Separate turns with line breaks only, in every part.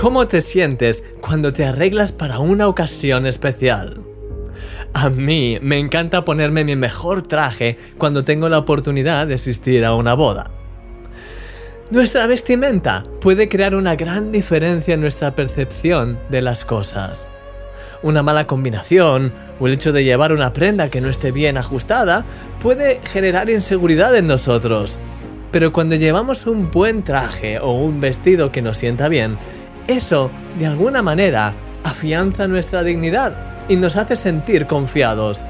¿Cómo te sientes cuando te arreglas para una ocasión especial? A mí me encanta ponerme mi mejor traje cuando tengo la oportunidad de asistir a una boda. Nuestra vestimenta puede crear una gran diferencia en nuestra percepción de las cosas. Una mala combinación o el hecho de llevar una prenda que no esté bien ajustada puede generar inseguridad en nosotros. Pero cuando llevamos un buen traje o un vestido que nos sienta bien, eso, de alguna manera, afianza nuestra dignidad y nos hace sentir confiados.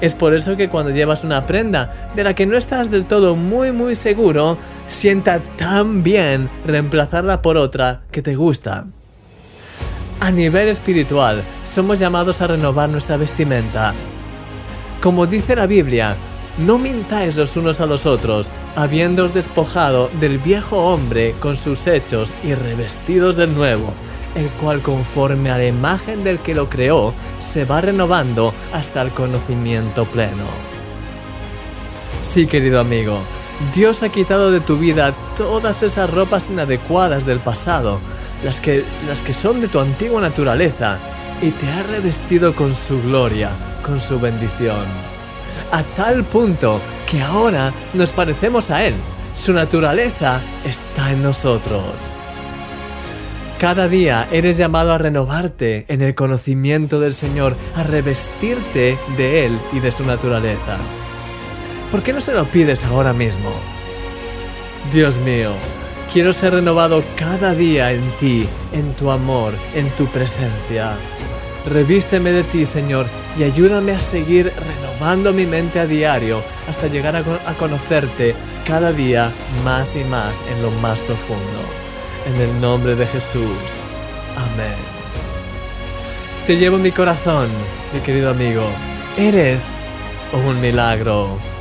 Es por eso que cuando llevas una prenda de la que no estás del todo muy muy seguro, sienta tan bien reemplazarla por otra que te gusta. A nivel espiritual, somos llamados a renovar nuestra vestimenta. Como dice la Biblia, no mintáis los unos a los otros, habiéndoos despojado del viejo hombre con sus hechos y revestidos del nuevo, el cual conforme a la imagen del que lo creó, se va renovando hasta el conocimiento pleno. Sí, querido amigo, Dios ha quitado de tu vida todas esas ropas inadecuadas del pasado, las que, las que son de tu antigua naturaleza, y te ha revestido con su gloria, con su bendición. A tal punto que ahora nos parecemos a Él. Su naturaleza está en nosotros. Cada día eres llamado a renovarte en el conocimiento del Señor, a revestirte de Él y de su naturaleza. ¿Por qué no se lo pides ahora mismo? Dios mío, quiero ser renovado cada día en ti, en tu amor, en tu presencia. Revísteme de ti, Señor, y ayúdame a seguir renovando mi mente a diario hasta llegar a, conocerte cada día más y más en lo más profundo. En el nombre de Jesús. Amén. Te llevo mi corazón, mi querido amigo. Eres un milagro.